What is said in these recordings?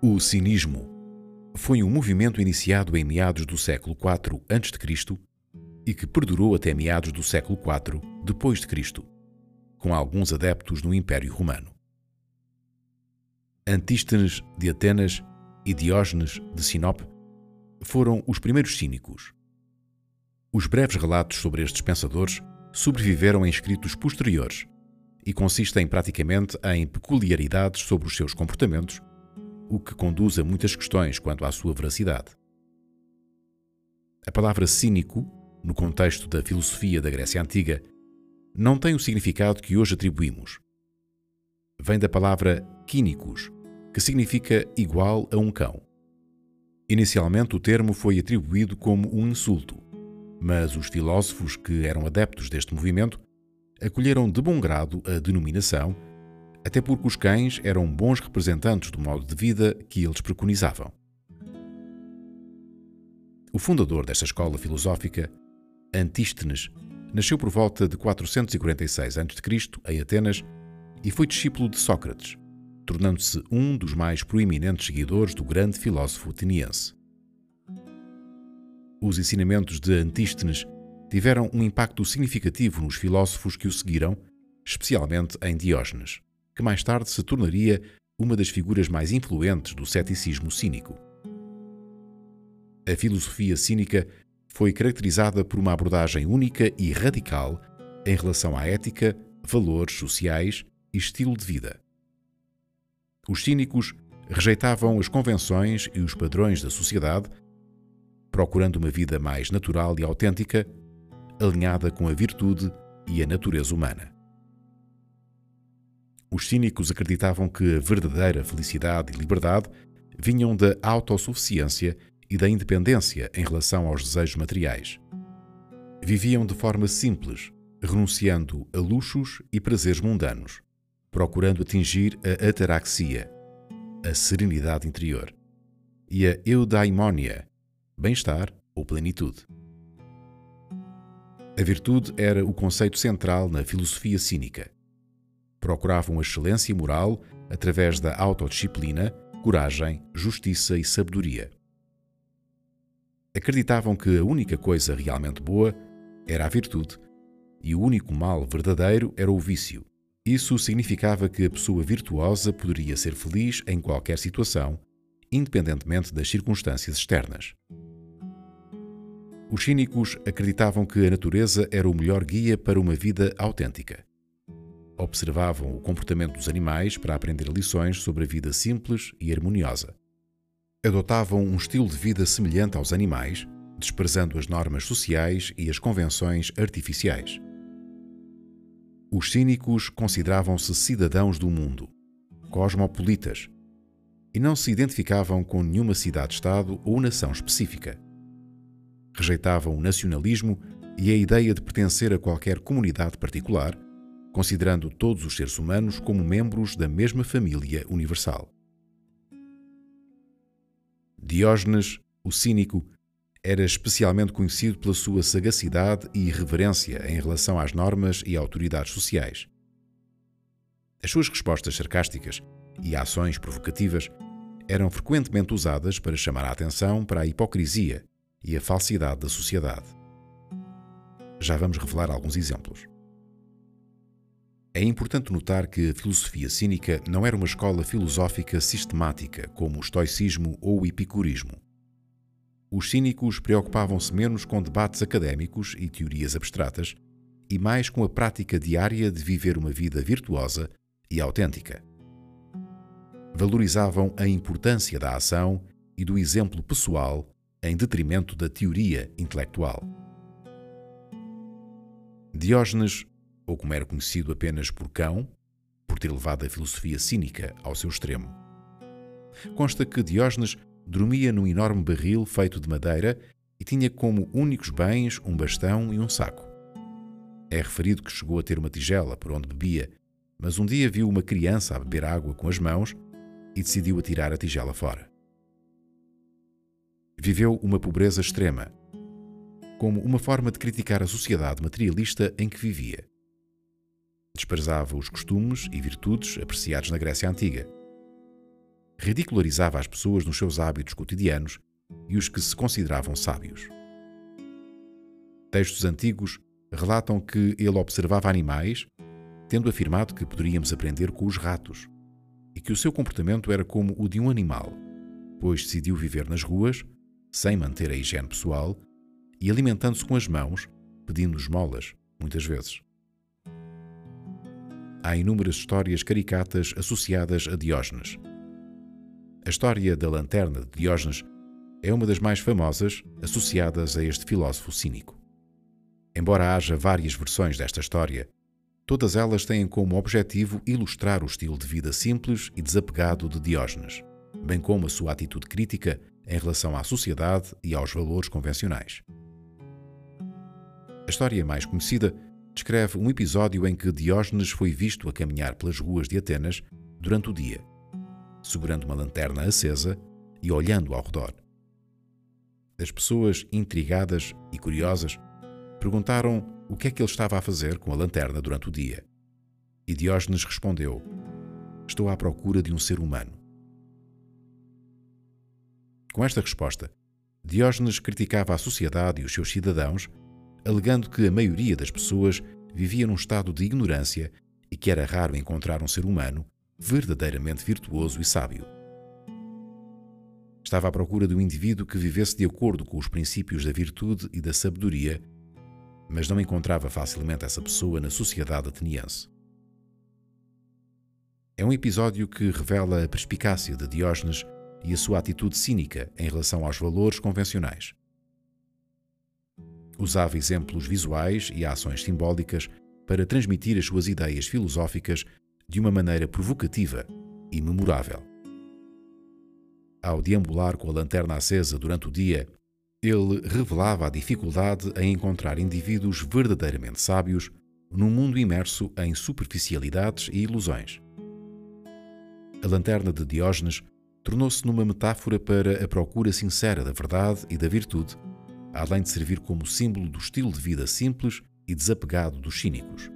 O cinismo foi um movimento iniciado em meados do século IV a.C. e que perdurou até meados do século IV depois de Cristo, com alguns adeptos no Império Romano. Antístenes de Atenas e Diógenes de Sinope foram os primeiros cínicos. Os breves relatos sobre estes pensadores sobreviveram em escritos posteriores e consistem praticamente em peculiaridades sobre os seus comportamentos o que conduz a muitas questões quanto à sua veracidade. A palavra cínico, no contexto da filosofia da Grécia Antiga, não tem o significado que hoje atribuímos. Vem da palavra quínicos, que significa igual a um cão. Inicialmente, o termo foi atribuído como um insulto, mas os filósofos que eram adeptos deste movimento acolheram de bom grado a denominação até porque os cães eram bons representantes do modo de vida que eles preconizavam. O fundador desta escola filosófica, Antístenes, nasceu por volta de 446 a.C. em Atenas e foi discípulo de Sócrates, tornando-se um dos mais proeminentes seguidores do grande filósofo ateniense. Os ensinamentos de Antístenes tiveram um impacto significativo nos filósofos que o seguiram, especialmente em Diógenes que mais tarde se tornaria uma das figuras mais influentes do ceticismo cínico. A filosofia cínica foi caracterizada por uma abordagem única e radical em relação à ética, valores sociais e estilo de vida. Os cínicos rejeitavam as convenções e os padrões da sociedade, procurando uma vida mais natural e autêntica, alinhada com a virtude e a natureza humana. Os cínicos acreditavam que a verdadeira felicidade e liberdade vinham da autossuficiência e da independência em relação aos desejos materiais. Viviam de forma simples, renunciando a luxos e prazeres mundanos, procurando atingir a ataraxia, a serenidade interior, e a eudaimonia, bem-estar ou plenitude. A virtude era o conceito central na filosofia cínica procuravam excelência moral através da autodisciplina, coragem, justiça e sabedoria. Acreditavam que a única coisa realmente boa era a virtude e o único mal verdadeiro era o vício. Isso significava que a pessoa virtuosa poderia ser feliz em qualquer situação, independentemente das circunstâncias externas. Os cínicos acreditavam que a natureza era o melhor guia para uma vida autêntica observavam o comportamento dos animais para aprender lições sobre a vida simples e harmoniosa. Adotavam um estilo de vida semelhante aos animais, desprezando as normas sociais e as convenções artificiais. Os cínicos consideravam-se cidadãos do mundo, cosmopolitas, e não se identificavam com nenhuma cidade-estado ou nação específica. Rejeitavam o nacionalismo e a ideia de pertencer a qualquer comunidade particular considerando todos os seres humanos como membros da mesma família universal. Diógenes, o cínico, era especialmente conhecido pela sua sagacidade e irreverência em relação às normas e autoridades sociais. As suas respostas sarcásticas e ações provocativas eram frequentemente usadas para chamar a atenção para a hipocrisia e a falsidade da sociedade. Já vamos revelar alguns exemplos. É importante notar que a filosofia cínica não era uma escola filosófica sistemática, como o estoicismo ou o epicurismo. Os cínicos preocupavam-se menos com debates académicos e teorias abstratas e mais com a prática diária de viver uma vida virtuosa e autêntica. Valorizavam a importância da ação e do exemplo pessoal em detrimento da teoria intelectual. Diógenes ou como era conhecido apenas por cão, por ter levado a filosofia cínica ao seu extremo. Consta que Diógenes dormia num enorme barril feito de madeira e tinha como únicos bens um bastão e um saco. É referido que chegou a ter uma tigela por onde bebia, mas um dia viu uma criança a beber água com as mãos e decidiu atirar a tigela fora. Viveu uma pobreza extrema, como uma forma de criticar a sociedade materialista em que vivia. Desprezava os costumes e virtudes apreciados na Grécia Antiga. ridicularizava as pessoas nos seus hábitos cotidianos e os que se consideravam sábios. Textos antigos relatam que ele observava animais, tendo afirmado que poderíamos aprender com os ratos, e que o seu comportamento era como o de um animal, pois decidiu viver nas ruas, sem manter a higiene pessoal e alimentando-se com as mãos, pedindo esmolas, muitas vezes. Há inúmeras histórias caricatas associadas a Diógenes. A história da lanterna de Diógenes é uma das mais famosas associadas a este filósofo cínico. Embora haja várias versões desta história, todas elas têm como objetivo ilustrar o estilo de vida simples e desapegado de Diógenes, bem como a sua atitude crítica em relação à sociedade e aos valores convencionais. A história mais conhecida descreve um episódio em que Diógenes foi visto a caminhar pelas ruas de Atenas durante o dia, segurando uma lanterna acesa e olhando ao redor. As pessoas, intrigadas e curiosas, Perguntaram o que é que ele estava a fazer com a lanterna durante o dia. E Diógenes respondeu: Estou à procura de um ser humano. Com esta resposta, Diógenes criticava a sociedade e os seus cidadãos, alegando que a maioria das pessoas vivia num estado de ignorância e que era raro encontrar um ser humano verdadeiramente virtuoso e sábio. Estava à procura de um indivíduo que vivesse de acordo com os princípios da virtude e da sabedoria mas não encontrava facilmente essa pessoa na sociedade ateniense. É um episódio que revela a perspicácia de Diógenes e a sua atitude cínica em relação aos valores convencionais. Usava exemplos visuais e ações simbólicas para transmitir as suas ideias filosóficas de uma maneira provocativa e memorável. Ao deambular com a lanterna acesa durante o dia ele revelava a dificuldade em encontrar indivíduos verdadeiramente sábios num mundo imerso em superficialidades e ilusões. A lanterna de Diógenes tornou-se numa metáfora para a procura sincera da verdade e da virtude, além de servir como símbolo do estilo de vida simples e desapegado dos cínicos.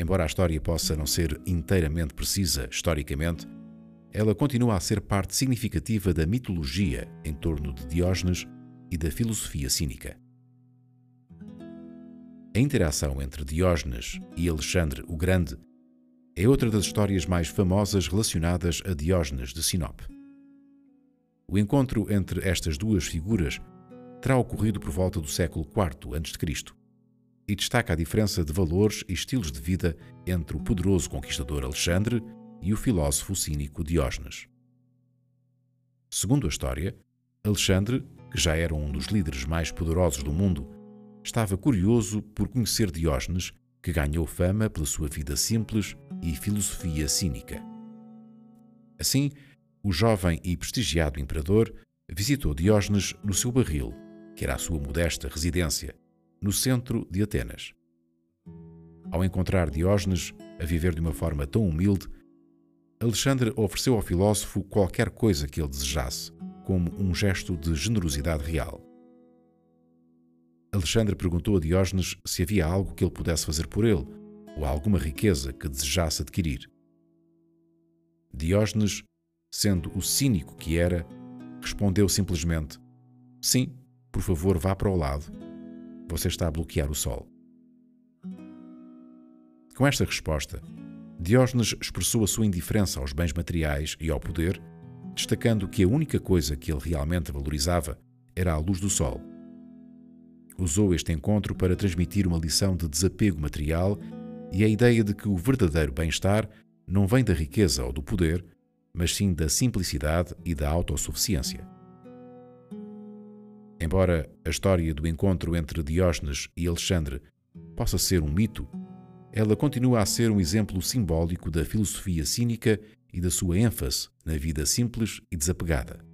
Embora a história possa não ser inteiramente precisa historicamente, ela continua a ser parte significativa da mitologia em torno de Diógenes e da filosofia cínica. A interação entre Diógenes e Alexandre o Grande é outra das histórias mais famosas relacionadas a Diógenes de Sinope. O encontro entre estas duas figuras terá ocorrido por volta do século IV a.C. e destaca a diferença de valores e estilos de vida entre o poderoso conquistador Alexandre e o filósofo cínico Diógenes. Segundo a história, Alexandre, que já era um dos líderes mais poderosos do mundo, estava curioso por conhecer Diógenes, que ganhou fama pela sua vida simples e filosofia cínica. Assim, o jovem e prestigiado imperador visitou Diógenes no seu barril, que era a sua modesta residência, no centro de Atenas. Ao encontrar Diógenes a viver de uma forma tão humilde, Alexandre ofereceu ao filósofo qualquer coisa que ele desejasse, como um gesto de generosidade real. Alexandre perguntou a Diógenes se havia algo que ele pudesse fazer por ele, ou alguma riqueza que desejasse adquirir. Diógenes, sendo o cínico que era, respondeu simplesmente: Sim, por favor, vá para o lado. Você está a bloquear o sol. Com esta resposta, Diógenes expressou a sua indiferença aos bens materiais e ao poder, destacando que a única coisa que ele realmente valorizava era a luz do sol. Usou este encontro para transmitir uma lição de desapego material e a ideia de que o verdadeiro bem-estar não vem da riqueza ou do poder, mas sim da simplicidade e da autossuficiência. Embora a história do encontro entre Diógenes e Alexandre possa ser um mito, ela continua a ser um exemplo simbólico da filosofia cínica e da sua ênfase na vida simples e desapegada.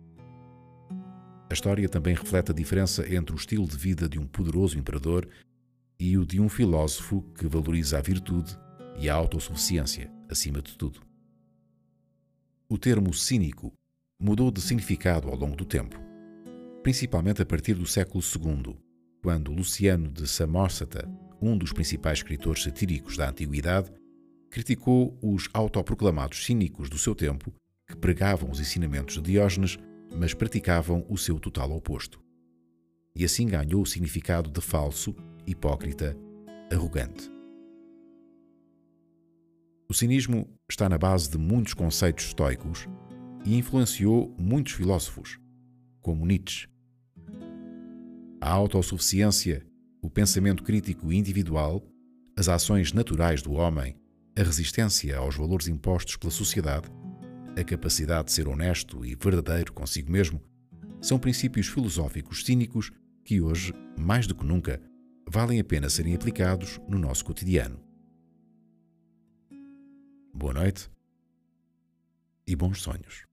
A história também reflete a diferença entre o estilo de vida de um poderoso imperador e o de um filósofo que valoriza a virtude e a autossuficiência, acima de tudo. O termo cínico mudou de significado ao longo do tempo, principalmente a partir do século II, quando Luciano de Samosata um dos principais escritores satíricos da antiguidade, criticou os autoproclamados cínicos do seu tempo, que que pregavam os ensinamentos de Diógenes, mas praticavam o seu total oposto. E assim ganhou o significado de falso, hipócrita, arrogante. O cinismo está na base de muitos conceitos estoicos e influenciou muitos filósofos, como Nietzsche. A autossuficiência, o pensamento crítico individual, as ações naturais do homem, a resistência aos valores impostos pela sociedade, a capacidade de ser honesto e verdadeiro consigo mesmo, são princípios filosóficos cínicos que hoje, mais do que nunca, valem a pena serem aplicados no nosso cotidiano. Boa noite e bons sonhos.